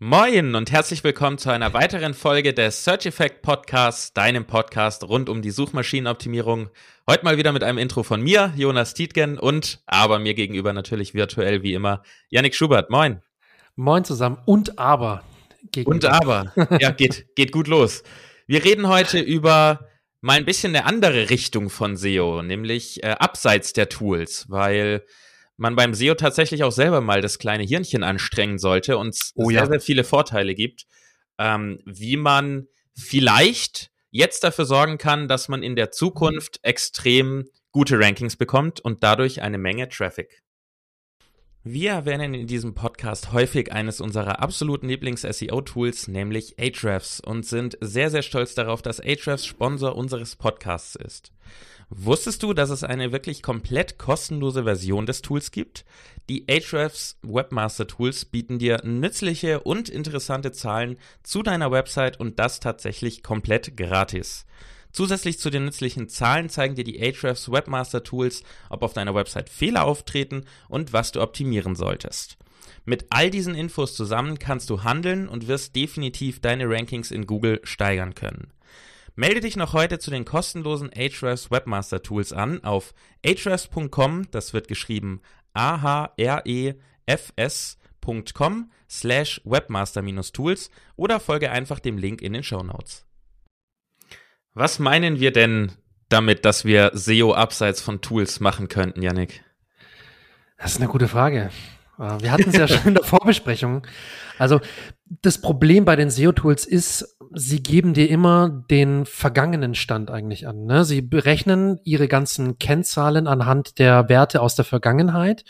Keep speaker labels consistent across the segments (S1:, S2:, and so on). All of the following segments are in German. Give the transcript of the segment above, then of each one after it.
S1: Moin und herzlich willkommen zu einer weiteren Folge des Search Effect Podcasts, deinem Podcast rund um die Suchmaschinenoptimierung. Heute mal wieder mit einem Intro von mir, Jonas Tietgen und aber mir gegenüber natürlich virtuell wie immer Yannick Schubert. Moin.
S2: Moin zusammen und aber.
S1: Gegenüber. Und aber. Ja, geht, geht gut los. Wir reden heute über mal ein bisschen eine andere Richtung von SEO, nämlich äh, abseits der Tools, weil man beim SEO tatsächlich auch selber mal das kleine Hirnchen anstrengen sollte und es oh, sehr, ja. sehr viele Vorteile gibt, ähm, wie man vielleicht jetzt dafür sorgen kann, dass man in der Zukunft extrem gute Rankings bekommt und dadurch eine Menge Traffic. Wir erwähnen in diesem Podcast häufig eines unserer absoluten Lieblings-SEO-Tools, nämlich Ahrefs, und sind sehr, sehr stolz darauf, dass Ahrefs Sponsor unseres Podcasts ist. Wusstest du, dass es eine wirklich komplett kostenlose Version des Tools gibt? Die Ahrefs Webmaster Tools bieten dir nützliche und interessante Zahlen zu deiner Website und das tatsächlich komplett gratis. Zusätzlich zu den nützlichen Zahlen zeigen dir die Ahrefs Webmaster Tools, ob auf deiner Website Fehler auftreten und was du optimieren solltest. Mit all diesen Infos zusammen kannst du handeln und wirst definitiv deine Rankings in Google steigern können. Melde dich noch heute zu den kostenlosen Ahrefs Webmaster Tools an auf ahrefs.com, das wird geschrieben A-H-R-E-F-S.com slash webmaster-tools oder folge einfach dem Link in den Show Notes. Was meinen wir denn damit, dass wir SEO abseits von Tools machen könnten, Yannick?
S2: Das ist eine gute Frage. Äh, wir hatten es ja schon in der Vorbesprechung. Also das Problem bei den SEO-Tools ist, sie geben dir immer den vergangenen Stand eigentlich an. Ne? Sie berechnen ihre ganzen Kennzahlen anhand der Werte aus der Vergangenheit.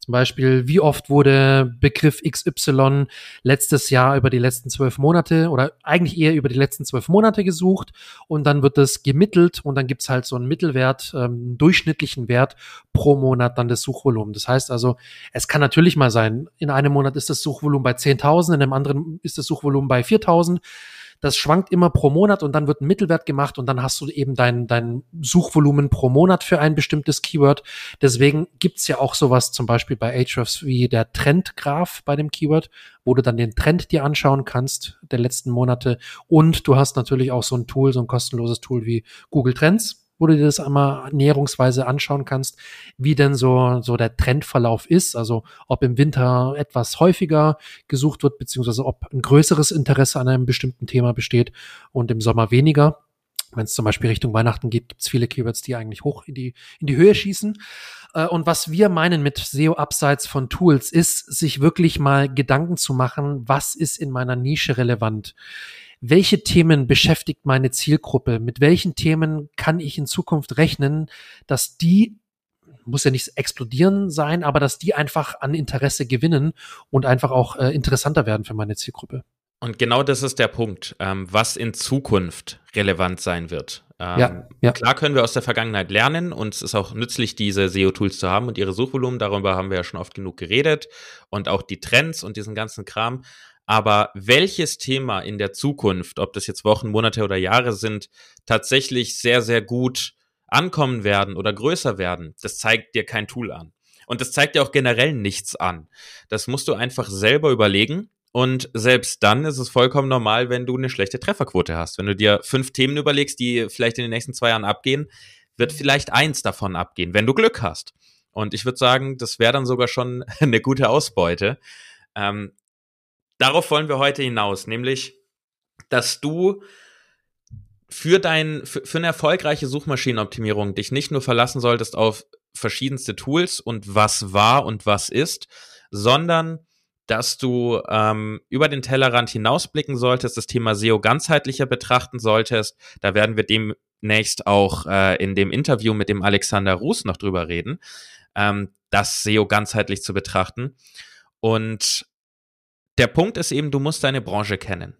S2: Zum Beispiel, wie oft wurde Begriff XY letztes Jahr über die letzten zwölf Monate oder eigentlich eher über die letzten zwölf Monate gesucht und dann wird das gemittelt und dann gibt's halt so einen Mittelwert, ähm, durchschnittlichen Wert pro Monat dann des Suchvolumen. Das heißt also, es kann natürlich mal sein, in einem Monat ist das Suchvolumen bei 10.000, in einem anderen ist das Suchvolumen bei 4.000 das schwankt immer pro Monat und dann wird ein Mittelwert gemacht und dann hast du eben dein, dein Suchvolumen pro Monat für ein bestimmtes Keyword. Deswegen gibt's ja auch sowas zum Beispiel bei Ahrefs wie der Trendgraph bei dem Keyword, wo du dann den Trend dir anschauen kannst der letzten Monate. Und du hast natürlich auch so ein Tool, so ein kostenloses Tool wie Google Trends wo du dir das einmal näherungsweise anschauen kannst, wie denn so, so der Trendverlauf ist. Also ob im Winter etwas häufiger gesucht wird, beziehungsweise ob ein größeres Interesse an einem bestimmten Thema besteht und im Sommer weniger. Wenn es zum Beispiel Richtung Weihnachten geht, gibt es viele Keywords, die eigentlich hoch in die, in die Höhe schießen. Äh, und was wir meinen mit SEO abseits von Tools, ist, sich wirklich mal Gedanken zu machen, was ist in meiner Nische relevant welche Themen beschäftigt meine Zielgruppe, mit welchen Themen kann ich in Zukunft rechnen, dass die muss ja nicht explodieren sein, aber dass die einfach an Interesse gewinnen und einfach auch äh, interessanter werden für meine Zielgruppe.
S1: Und genau das ist der Punkt, ähm, was in Zukunft relevant sein wird. Ähm, ja, ja. Klar können wir aus der Vergangenheit lernen und es ist auch nützlich, diese SEO-Tools zu haben und ihre Suchvolumen. Darüber haben wir ja schon oft genug geredet und auch die Trends und diesen ganzen Kram. Aber welches Thema in der Zukunft, ob das jetzt Wochen, Monate oder Jahre sind, tatsächlich sehr, sehr gut ankommen werden oder größer werden, das zeigt dir kein Tool an. Und das zeigt dir auch generell nichts an. Das musst du einfach selber überlegen. Und selbst dann ist es vollkommen normal, wenn du eine schlechte Trefferquote hast. Wenn du dir fünf Themen überlegst, die vielleicht in den nächsten zwei Jahren abgehen, wird vielleicht eins davon abgehen, wenn du Glück hast. Und ich würde sagen, das wäre dann sogar schon eine gute Ausbeute. Ähm, darauf wollen wir heute hinaus, nämlich, dass du für dein, für, für eine erfolgreiche Suchmaschinenoptimierung dich nicht nur verlassen solltest auf verschiedenste Tools und was war und was ist, sondern dass du ähm, über den Tellerrand hinausblicken solltest, das Thema SEO ganzheitlicher betrachten solltest. Da werden wir demnächst auch äh, in dem Interview mit dem Alexander Ruß noch drüber reden, ähm, das SEO ganzheitlich zu betrachten. Und der Punkt ist eben, du musst deine Branche kennen.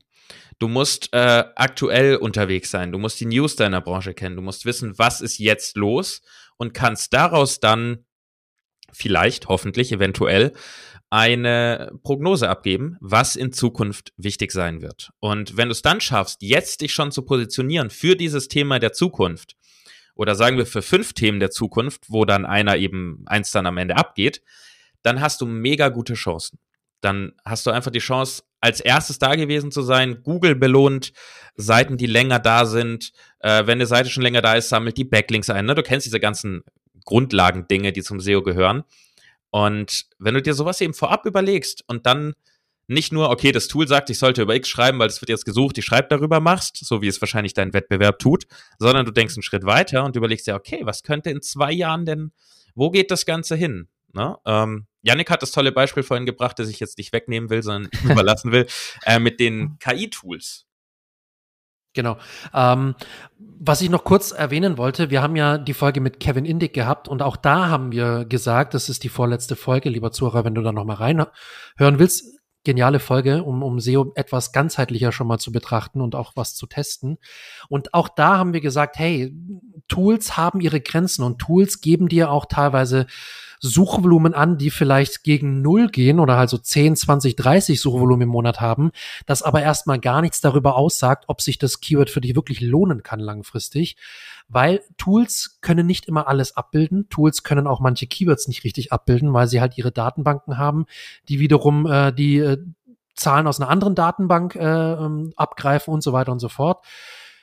S1: Du musst äh, aktuell unterwegs sein. Du musst die News deiner Branche kennen. Du musst wissen, was ist jetzt los und kannst daraus dann vielleicht, hoffentlich, eventuell eine Prognose abgeben, was in Zukunft wichtig sein wird. Und wenn du es dann schaffst, jetzt dich schon zu positionieren für dieses Thema der Zukunft, oder sagen wir für fünf Themen der Zukunft, wo dann einer eben eins dann am Ende abgeht, dann hast du mega gute Chancen dann hast du einfach die Chance, als erstes da gewesen zu sein. Google belohnt Seiten, die länger da sind. Äh, wenn eine Seite schon länger da ist, sammelt die Backlinks ein. Ne? Du kennst diese ganzen Grundlagendinge, die zum SEO gehören. Und wenn du dir sowas eben vorab überlegst und dann nicht nur, okay, das Tool sagt, ich sollte über X schreiben, weil es wird jetzt gesucht, ich schreibe darüber machst, so wie es wahrscheinlich dein Wettbewerb tut, sondern du denkst einen Schritt weiter und überlegst ja, okay, was könnte in zwei Jahren denn, wo geht das Ganze hin? Ne? Ähm, Yannick hat das tolle Beispiel vorhin gebracht, das ich jetzt nicht wegnehmen will, sondern überlassen will, äh, mit den KI-Tools.
S2: Genau. Ähm, was ich noch kurz erwähnen wollte, wir haben ja die Folge mit Kevin Indig gehabt und auch da haben wir gesagt, das ist die vorletzte Folge, lieber Zuhörer, wenn du da noch mal reinhören willst, geniale Folge, um, um SEO etwas ganzheitlicher schon mal zu betrachten und auch was zu testen. Und auch da haben wir gesagt, hey, Tools haben ihre Grenzen und Tools geben dir auch teilweise Suchvolumen an, die vielleicht gegen Null gehen oder halt so 10, 20, 30 Suchvolumen im Monat haben, das aber erstmal gar nichts darüber aussagt, ob sich das Keyword für dich wirklich lohnen kann langfristig, weil Tools können nicht immer alles abbilden. Tools können auch manche Keywords nicht richtig abbilden, weil sie halt ihre Datenbanken haben, die wiederum äh, die äh, Zahlen aus einer anderen Datenbank äh, ähm, abgreifen und so weiter und so fort.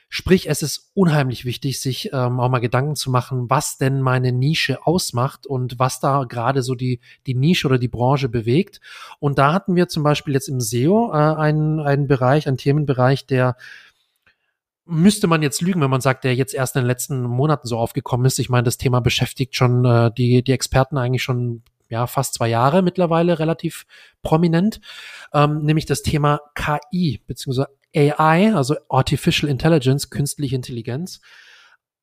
S2: Sprich, es ist unheimlich wichtig, sich ähm, auch mal Gedanken zu machen, was denn meine Nische ausmacht und was da gerade so die, die Nische oder die Branche bewegt. Und da hatten wir zum Beispiel jetzt im SEO äh, einen, einen Bereich, einen Themenbereich, der müsste man jetzt lügen, wenn man sagt, der jetzt erst in den letzten Monaten so aufgekommen ist. Ich meine, das Thema beschäftigt schon äh, die, die Experten eigentlich schon ja, fast zwei Jahre mittlerweile relativ prominent, ähm, nämlich das Thema KI beziehungsweise AI, also Artificial Intelligence, künstliche Intelligenz,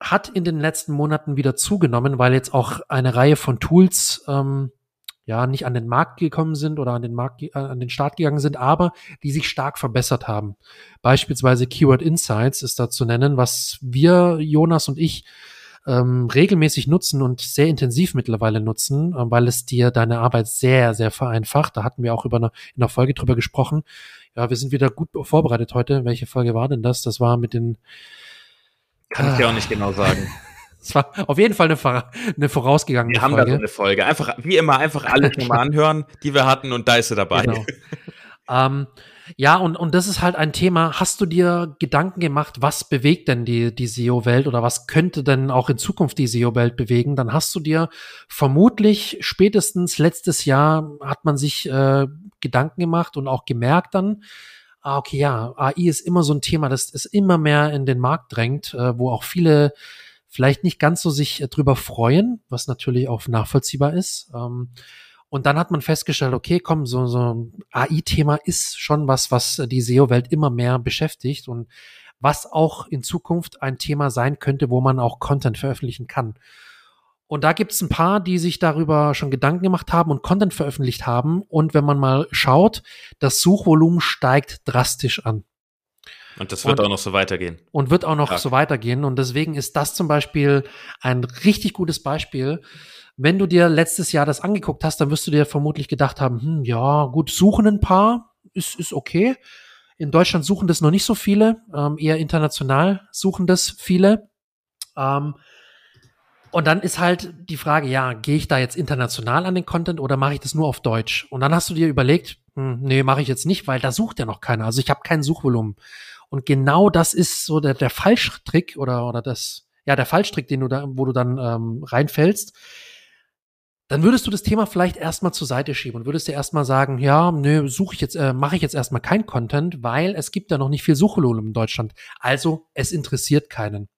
S2: hat in den letzten Monaten wieder zugenommen, weil jetzt auch eine Reihe von Tools ähm, ja nicht an den Markt gekommen sind oder an den Markt äh, an den Start gegangen sind, aber die sich stark verbessert haben. Beispielsweise Keyword Insights ist da zu nennen, was wir Jonas und ich ähm, regelmäßig nutzen und sehr intensiv mittlerweile nutzen, äh, weil es dir deine Arbeit sehr, sehr vereinfacht. Da hatten wir auch über eine, in der Folge drüber gesprochen. Ja, wir sind wieder gut vorbereitet heute. Welche Folge war denn das? Das war mit den.
S1: Kann ich dir auch nicht genau sagen.
S2: Es war auf jeden Fall eine, eine vorausgegangene
S1: wir Folge. Wir haben da so eine Folge. Einfach, wie immer, einfach alle schon mal anhören, die wir hatten und da ist sie dabei. Genau.
S2: ähm, ja, und, und das ist halt ein Thema. Hast du dir Gedanken gemacht, was bewegt denn die, die SEO-Welt oder was könnte denn auch in Zukunft die SEO-Welt bewegen? Dann hast du dir vermutlich spätestens letztes Jahr hat man sich äh, Gedanken gemacht und auch gemerkt dann, ah, okay, ja, AI ist immer so ein Thema, das ist immer mehr in den Markt drängt, äh, wo auch viele vielleicht nicht ganz so sich äh, drüber freuen, was natürlich auch nachvollziehbar ist. Ähm, und dann hat man festgestellt, okay, komm, so, so ein AI-Thema ist schon was, was die SEO-Welt immer mehr beschäftigt und was auch in Zukunft ein Thema sein könnte, wo man auch Content veröffentlichen kann. Und da gibt es ein paar, die sich darüber schon Gedanken gemacht haben und Content veröffentlicht haben. Und wenn man mal schaut, das Suchvolumen steigt drastisch an.
S1: Und das wird und, auch noch so weitergehen.
S2: Und wird auch noch ja. so weitergehen. Und deswegen ist das zum Beispiel ein richtig gutes Beispiel, wenn du dir letztes Jahr das angeguckt hast, dann wirst du dir vermutlich gedacht haben, hm, ja, gut, suchen ein paar, ist, ist okay. In Deutschland suchen das noch nicht so viele, ähm, eher international suchen das viele. Ähm, und dann ist halt die Frage, ja, gehe ich da jetzt international an den Content oder mache ich das nur auf Deutsch? Und dann hast du dir überlegt, hm, nee, mache ich jetzt nicht, weil da sucht ja noch keiner. Also ich habe kein Suchvolumen. Und genau das ist so der, der Falschtrick oder, oder das, ja, der Falschtrick, den du da, wo du dann ähm, reinfällst dann würdest du das Thema vielleicht erstmal zur Seite schieben und würdest dir erstmal sagen, ja, nö, suche ich jetzt, äh, mache ich jetzt erstmal kein Content, weil es gibt da noch nicht viel Suchvolumen in Deutschland. Also es interessiert keinen.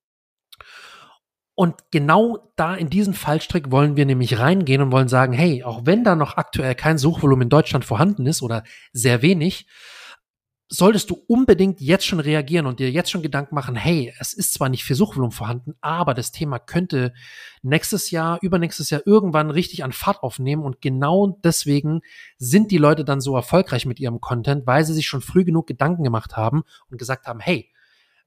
S2: Und genau da in diesen Fallstrick wollen wir nämlich reingehen und wollen sagen, hey, auch wenn da noch aktuell kein Suchvolumen in Deutschland vorhanden ist oder sehr wenig, solltest du unbedingt jetzt schon reagieren und dir jetzt schon Gedanken machen, hey, es ist zwar nicht viel Suchvolumen vorhanden, aber das Thema könnte nächstes Jahr, übernächstes Jahr irgendwann richtig an Fahrt aufnehmen. Und genau deswegen sind die Leute dann so erfolgreich mit ihrem Content, weil sie sich schon früh genug Gedanken gemacht haben und gesagt haben, hey,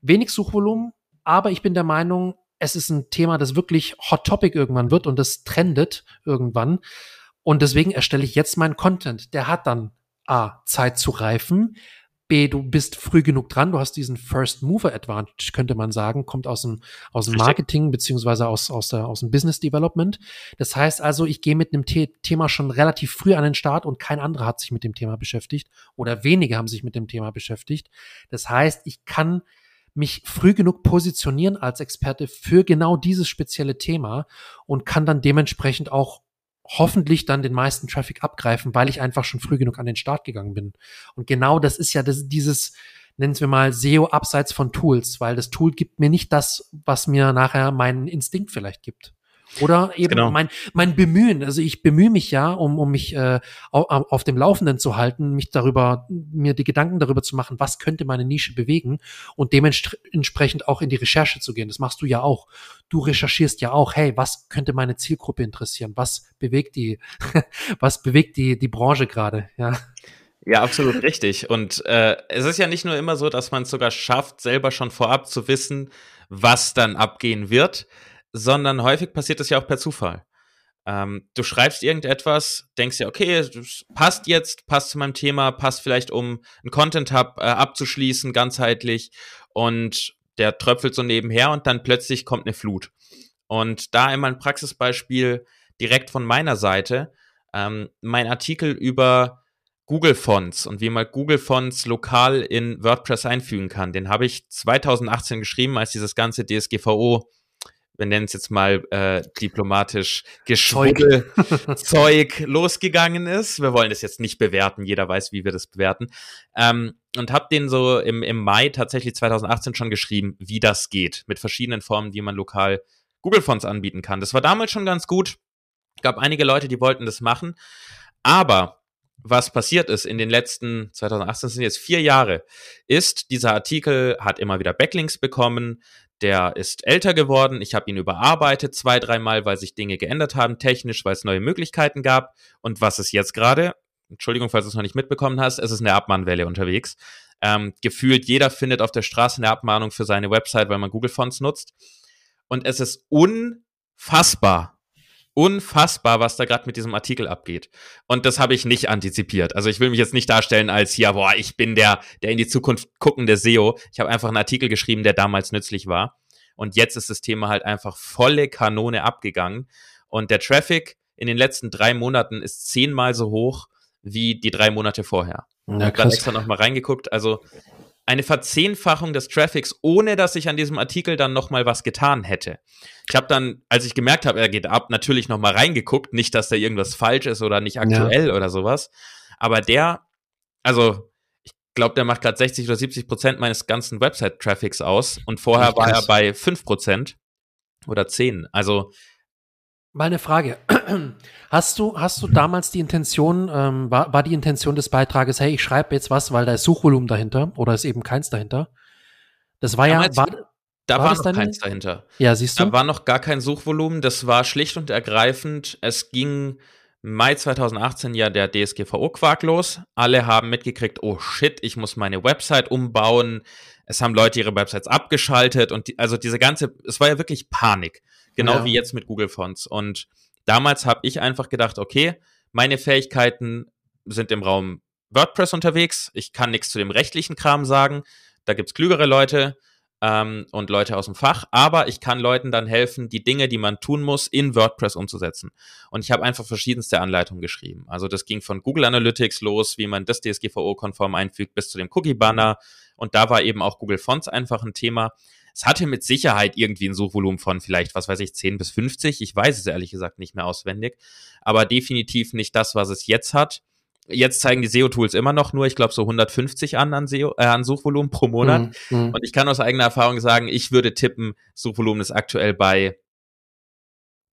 S2: wenig Suchvolumen, aber ich bin der Meinung, es ist ein Thema, das wirklich Hot Topic irgendwann wird und das trendet irgendwann. Und deswegen erstelle ich jetzt meinen Content. Der hat dann A, Zeit zu reifen, B, du bist früh genug dran, du hast diesen First Mover Advantage, könnte man sagen, kommt aus dem, aus dem Marketing beziehungsweise aus, aus, der, aus dem Business Development. Das heißt also, ich gehe mit einem The Thema schon relativ früh an den Start und kein anderer hat sich mit dem Thema beschäftigt oder wenige haben sich mit dem Thema beschäftigt. Das heißt, ich kann mich früh genug positionieren als Experte für genau dieses spezielle Thema und kann dann dementsprechend auch hoffentlich dann den meisten Traffic abgreifen, weil ich einfach schon früh genug an den Start gegangen bin. Und genau das ist ja das, dieses, nennen wir mal SEO abseits von Tools, weil das Tool gibt mir nicht das, was mir nachher mein Instinkt vielleicht gibt. Oder eben genau. mein, mein Bemühen. Also ich bemühe mich ja, um, um mich äh, auf, auf dem Laufenden zu halten, mich darüber, mir die Gedanken darüber zu machen, was könnte meine Nische bewegen und dementsprechend auch in die Recherche zu gehen. Das machst du ja auch. Du recherchierst ja auch, hey, was könnte meine Zielgruppe interessieren? Was bewegt die, was bewegt die, die Branche gerade? Ja.
S1: Ja, absolut richtig. Und äh, es ist ja nicht nur immer so, dass man es sogar schafft, selber schon vorab zu wissen, was dann abgehen wird, sondern häufig passiert das ja auch per Zufall. Ähm, du schreibst irgendetwas, denkst ja, okay, passt jetzt, passt zu meinem Thema, passt vielleicht, um einen Content-Hub äh, abzuschließen, ganzheitlich, und der tröpfelt so nebenher und dann plötzlich kommt eine Flut. Und da immer ein Praxisbeispiel direkt von meiner Seite. Ähm, mein Artikel über Google Fonts und wie man Google Fonts lokal in WordPress einfügen kann, den habe ich 2018 geschrieben, als dieses ganze DSGVO wir nennen es jetzt mal äh, diplomatisch, Geschwuddel Zeug losgegangen ist. Wir wollen das jetzt nicht bewerten, jeder weiß, wie wir das bewerten. Ähm, und habe den so im, im Mai tatsächlich 2018 schon geschrieben, wie das geht, mit verschiedenen Formen, die man lokal Google Fonts anbieten kann. Das war damals schon ganz gut. Es gab einige Leute, die wollten das machen. Aber was passiert ist in den letzten 2018 sind jetzt vier Jahre, ist, dieser Artikel hat immer wieder Backlinks bekommen, der ist älter geworden. Ich habe ihn überarbeitet zwei, dreimal, weil sich Dinge geändert haben, technisch, weil es neue Möglichkeiten gab. Und was ist jetzt gerade? Entschuldigung, falls du es noch nicht mitbekommen hast, es ist eine Abmahnwelle unterwegs. Ähm, gefühlt jeder findet auf der Straße eine Abmahnung für seine Website, weil man Google Fonts nutzt. Und es ist unfassbar, unfassbar, was da gerade mit diesem Artikel abgeht. Und das habe ich nicht antizipiert. Also ich will mich jetzt nicht darstellen als hier, boah, ich bin der, der in die Zukunft guckende SEO. Ich habe einfach einen Artikel geschrieben, der damals nützlich war. Und jetzt ist das Thema halt einfach volle Kanone abgegangen. Und der Traffic in den letzten drei Monaten ist zehnmal so hoch wie die drei Monate vorher. Ja, ich habe dann extra nochmal reingeguckt. Also eine Verzehnfachung des Traffics, ohne dass ich an diesem Artikel dann nochmal was getan hätte. Ich habe dann, als ich gemerkt habe, er geht ab, natürlich nochmal reingeguckt, nicht, dass da irgendwas falsch ist oder nicht aktuell ja. oder sowas. Aber der, also ich glaube, der macht gerade 60 oder 70 Prozent meines ganzen Website-Traffics aus und vorher war er bei 5 Prozent oder 10. Also
S2: Meine Frage. Hast du, hast du damals die Intention, ähm, war, war die Intention des Beitrages, hey, ich schreibe jetzt was, weil da ist Suchvolumen dahinter oder ist eben keins dahinter? Das war damals, ja, war,
S1: da war, war noch deine? keins dahinter.
S2: Ja, siehst du.
S1: Da war noch gar kein Suchvolumen. Das war schlicht und ergreifend. Es ging Mai 2018 ja der DSGVO-Quark los. Alle haben mitgekriegt, oh shit, ich muss meine Website umbauen. Es haben Leute ihre Websites abgeschaltet und die, also diese ganze, es war ja wirklich Panik. Genau ja. wie jetzt mit Google Fonts. Und damals habe ich einfach gedacht, okay, meine Fähigkeiten sind im Raum WordPress unterwegs. Ich kann nichts zu dem rechtlichen Kram sagen. Da gibt's klügere Leute ähm, und Leute aus dem Fach, aber ich kann Leuten dann helfen, die Dinge, die man tun muss, in WordPress umzusetzen. Und ich habe einfach verschiedenste Anleitungen geschrieben. Also das ging von Google Analytics los, wie man das DSGVO-konform einfügt, bis zu dem Cookie-Banner. Und da war eben auch Google Fonts einfach ein Thema. Es hatte mit Sicherheit irgendwie ein Suchvolumen von vielleicht, was weiß ich, 10 bis 50. Ich weiß es ehrlich gesagt nicht mehr auswendig. Aber definitiv nicht das, was es jetzt hat. Jetzt zeigen die SEO-Tools immer noch nur, ich glaube, so 150 an an, SEO, äh, an Suchvolumen pro Monat. Mhm, mhm. Und ich kann aus eigener Erfahrung sagen, ich würde tippen, Suchvolumen ist aktuell bei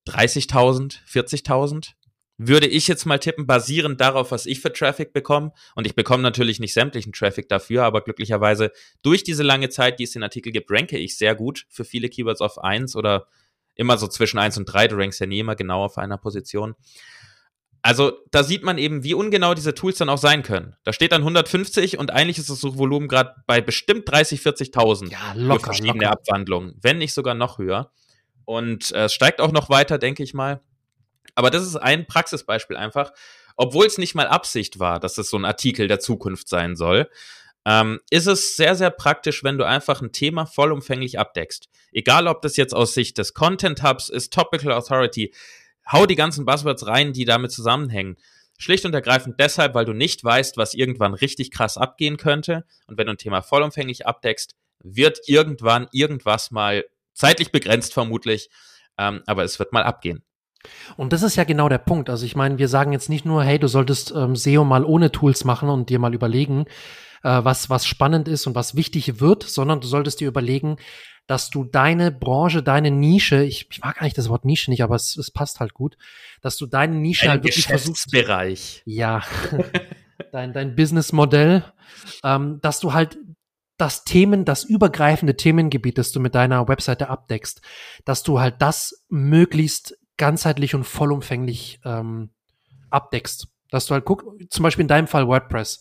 S1: 30.000, 40.000 würde ich jetzt mal tippen, basierend darauf, was ich für Traffic bekomme. Und ich bekomme natürlich nicht sämtlichen Traffic dafür, aber glücklicherweise durch diese lange Zeit, die es den Artikel gibt, ranke ich sehr gut für viele Keywords auf eins oder immer so zwischen eins und drei. Du rankst ja nie immer genau auf einer Position. Also da sieht man eben, wie ungenau diese Tools dann auch sein können. Da steht dann 150 und eigentlich ist das Suchvolumen gerade bei bestimmt 30, 40.000
S2: ja, locker,
S1: für verschiedene locker. Abwandlungen, wenn nicht sogar noch höher. Und äh, es steigt auch noch weiter, denke ich mal. Aber das ist ein Praxisbeispiel einfach, obwohl es nicht mal Absicht war, dass es so ein Artikel der Zukunft sein soll. ähm, ist es sehr, sehr praktisch, wenn du einfach ein Thema vollumfänglich abdeckst. Egal, ob das jetzt aus Sicht des Content Hubs ist, Topical Authority, hau die ganzen Buzzwords rein, die damit zusammenhängen. Schlicht und ergreifend deshalb, weil du nicht weißt, was irgendwann richtig krass abgehen könnte. Und wenn du ein Thema vollumfänglich abdeckst, wird irgendwann irgendwas mal zeitlich begrenzt vermutlich, ähm, aber es wird mal abgehen.
S2: Und das ist ja genau der Punkt. Also ich meine, wir sagen jetzt nicht nur, hey, du solltest ähm, SEO mal ohne Tools machen und dir mal überlegen, äh, was, was spannend ist und was wichtig wird, sondern du solltest dir überlegen, dass du deine Branche, deine Nische, ich, ich mag eigentlich das Wort Nische nicht, aber es, es passt halt gut, dass du deine Nische
S1: Ein
S2: halt wirklich
S1: versuchst. Bereich.
S2: Ja, dein, dein Businessmodell, ähm, dass du halt das Themen, das übergreifende Themengebiet, das du mit deiner Webseite abdeckst, dass du halt das möglichst ganzheitlich und vollumfänglich ähm, abdeckst. Dass du halt guck, zum Beispiel in deinem Fall WordPress.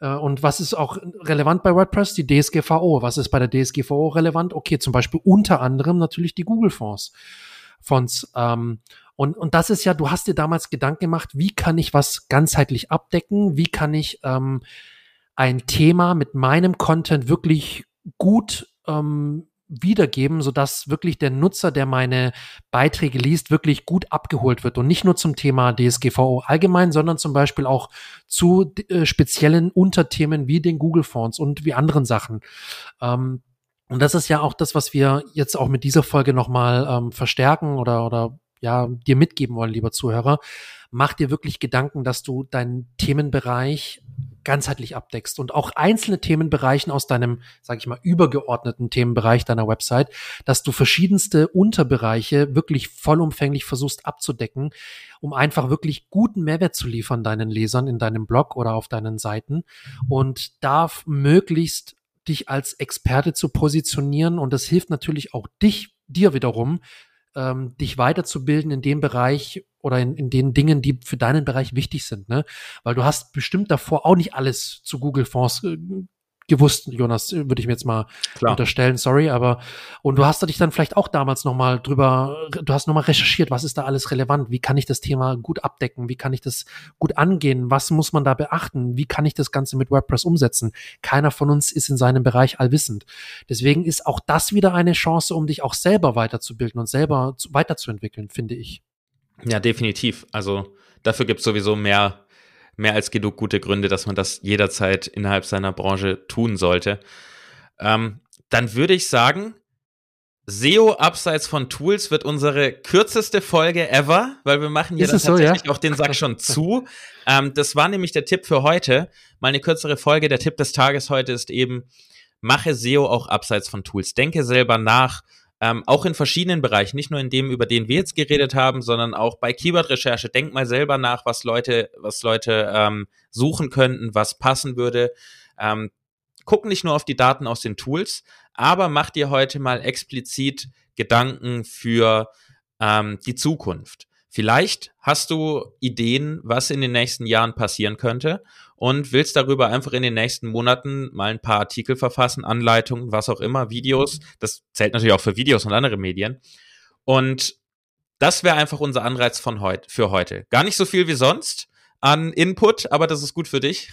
S2: Äh, und was ist auch relevant bei WordPress? Die DSGVO. Was ist bei der DSGVO relevant? Okay, zum Beispiel unter anderem natürlich die Google-Fonds. Fonds. Ähm, und, und das ist ja, du hast dir damals Gedanken gemacht, wie kann ich was ganzheitlich abdecken? Wie kann ich ähm, ein Thema mit meinem Content wirklich gut ähm, wiedergeben, sodass wirklich der Nutzer, der meine Beiträge liest, wirklich gut abgeholt wird und nicht nur zum Thema DSGVO allgemein, sondern zum Beispiel auch zu äh, speziellen Unterthemen wie den Google-Fonds und wie anderen Sachen. Ähm, und das ist ja auch das, was wir jetzt auch mit dieser Folge nochmal ähm, verstärken oder, oder ja, dir mitgeben wollen, lieber Zuhörer. Mach dir wirklich Gedanken, dass du deinen Themenbereich ganzheitlich abdeckst und auch einzelne Themenbereichen aus deinem, sag ich mal, übergeordneten Themenbereich deiner Website, dass du verschiedenste Unterbereiche wirklich vollumfänglich versuchst abzudecken, um einfach wirklich guten Mehrwert zu liefern deinen Lesern in deinem Blog oder auf deinen Seiten und darf möglichst dich als Experte zu positionieren und das hilft natürlich auch dich, dir wiederum, ähm, dich weiterzubilden in dem Bereich oder in, in den Dingen, die für deinen Bereich wichtig sind, ne? Weil du hast bestimmt davor auch nicht alles zu Google Fonds äh, gewusst, Jonas, würde ich mir jetzt mal Klar. unterstellen, sorry, aber und du hast dich dann vielleicht auch damals nochmal drüber, du hast nochmal recherchiert, was ist da alles relevant, wie kann ich das Thema gut abdecken, wie kann ich das gut angehen, was muss man da beachten, wie kann ich das Ganze mit WordPress umsetzen. Keiner von uns ist in seinem Bereich allwissend. Deswegen ist auch das wieder eine Chance, um dich auch selber weiterzubilden und selber weiterzuentwickeln, finde ich.
S1: Ja, definitiv. Also dafür gibt es sowieso mehr mehr als genug gute Gründe, dass man das jederzeit innerhalb seiner Branche tun sollte. Ähm, dann würde ich sagen, SEO abseits von Tools wird unsere kürzeste Folge ever, weil wir machen hier tatsächlich so, ja? auch den Sack schon zu. Ähm, das war nämlich der Tipp für heute. Mal eine kürzere Folge. Der Tipp des Tages heute ist eben, mache SEO auch abseits von Tools. Denke selber nach, ähm, auch in verschiedenen Bereichen, nicht nur in dem, über den wir jetzt geredet haben, sondern auch bei Keyword-Recherche. Denk mal selber nach, was Leute, was Leute ähm, suchen könnten, was passen würde. Ähm, guck nicht nur auf die Daten aus den Tools, aber mach dir heute mal explizit Gedanken für ähm, die Zukunft. Vielleicht hast du Ideen, was in den nächsten Jahren passieren könnte und willst darüber einfach in den nächsten Monaten mal ein paar Artikel verfassen, Anleitungen, was auch immer, Videos. Das zählt natürlich auch für Videos und andere Medien. Und das wäre einfach unser Anreiz von heute, für heute. Gar nicht so viel wie sonst, an Input, aber das ist gut für dich.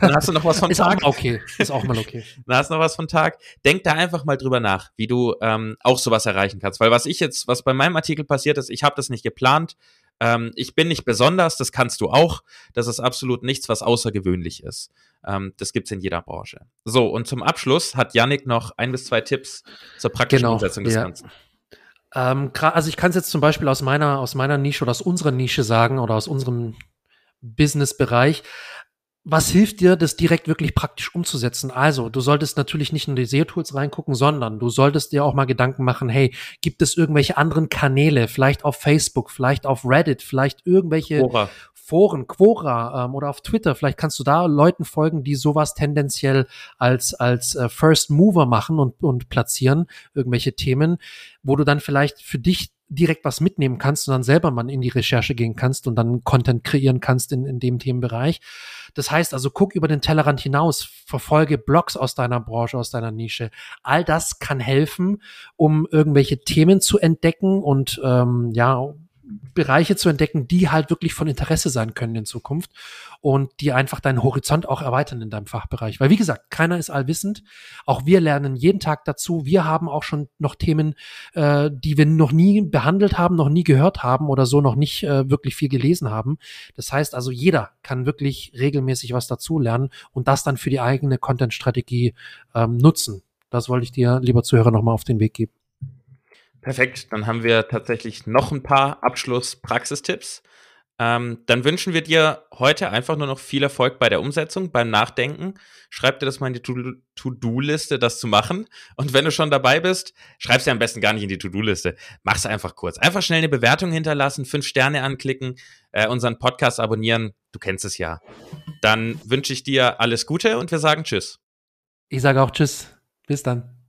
S1: Dann hast du noch was von
S2: ist
S1: Tag.
S2: Auch okay, ist auch mal okay.
S1: Dann hast du noch was von Tag. Denk da einfach mal drüber nach, wie du ähm, auch sowas erreichen kannst. Weil was ich jetzt, was bei meinem Artikel passiert ist, ich habe das nicht geplant. Ähm, ich bin nicht besonders, das kannst du auch. Das ist absolut nichts, was außergewöhnlich ist. Ähm, das gibt's in jeder Branche. So, und zum Abschluss hat Yannick noch ein bis zwei Tipps zur praktischen genau, Umsetzung des ja. Ganzen.
S2: Ähm, also ich kann es jetzt zum Beispiel aus meiner, aus meiner Nische oder aus unserer Nische sagen oder aus unserem Business-Bereich. Was hilft dir, das direkt wirklich praktisch umzusetzen? Also, du solltest natürlich nicht in die SEO-Tools reingucken, sondern du solltest dir auch mal Gedanken machen, hey, gibt es irgendwelche anderen Kanäle, vielleicht auf Facebook, vielleicht auf Reddit, vielleicht irgendwelche Quora. Foren, Quora ähm, oder auf Twitter, vielleicht kannst du da Leuten folgen, die sowas tendenziell als, als äh, First Mover machen und, und platzieren, irgendwelche Themen, wo du dann vielleicht für dich direkt was mitnehmen kannst und dann selber mal in die Recherche gehen kannst und dann Content kreieren kannst in, in dem Themenbereich. Das heißt also, guck über den Tellerrand hinaus, verfolge Blogs aus deiner Branche, aus deiner Nische. All das kann helfen, um irgendwelche Themen zu entdecken und ähm, ja, Bereiche zu entdecken, die halt wirklich von Interesse sein können in Zukunft und die einfach deinen Horizont auch erweitern in deinem Fachbereich. Weil wie gesagt, keiner ist allwissend. Auch wir lernen jeden Tag dazu. Wir haben auch schon noch Themen, äh, die wir noch nie behandelt haben, noch nie gehört haben oder so noch nicht äh, wirklich viel gelesen haben. Das heißt also, jeder kann wirklich regelmäßig was dazu lernen und das dann für die eigene Content-Strategie ähm, nutzen. Das wollte ich dir, lieber Zuhörer, nochmal auf den Weg geben.
S1: Perfekt, dann haben wir tatsächlich noch ein paar Abschluss-Praxistipps. Ähm, dann wünschen wir dir heute einfach nur noch viel Erfolg bei der Umsetzung, beim Nachdenken. Schreib dir das mal in die To-Do-Liste, das zu machen. Und wenn du schon dabei bist, schreib sie am besten gar nicht in die To-Do-Liste. Mach's einfach kurz. Einfach schnell eine Bewertung hinterlassen, fünf Sterne anklicken, äh, unseren Podcast abonnieren. Du kennst es ja. Dann wünsche ich dir alles Gute und wir sagen Tschüss.
S2: Ich sage auch Tschüss. Bis dann.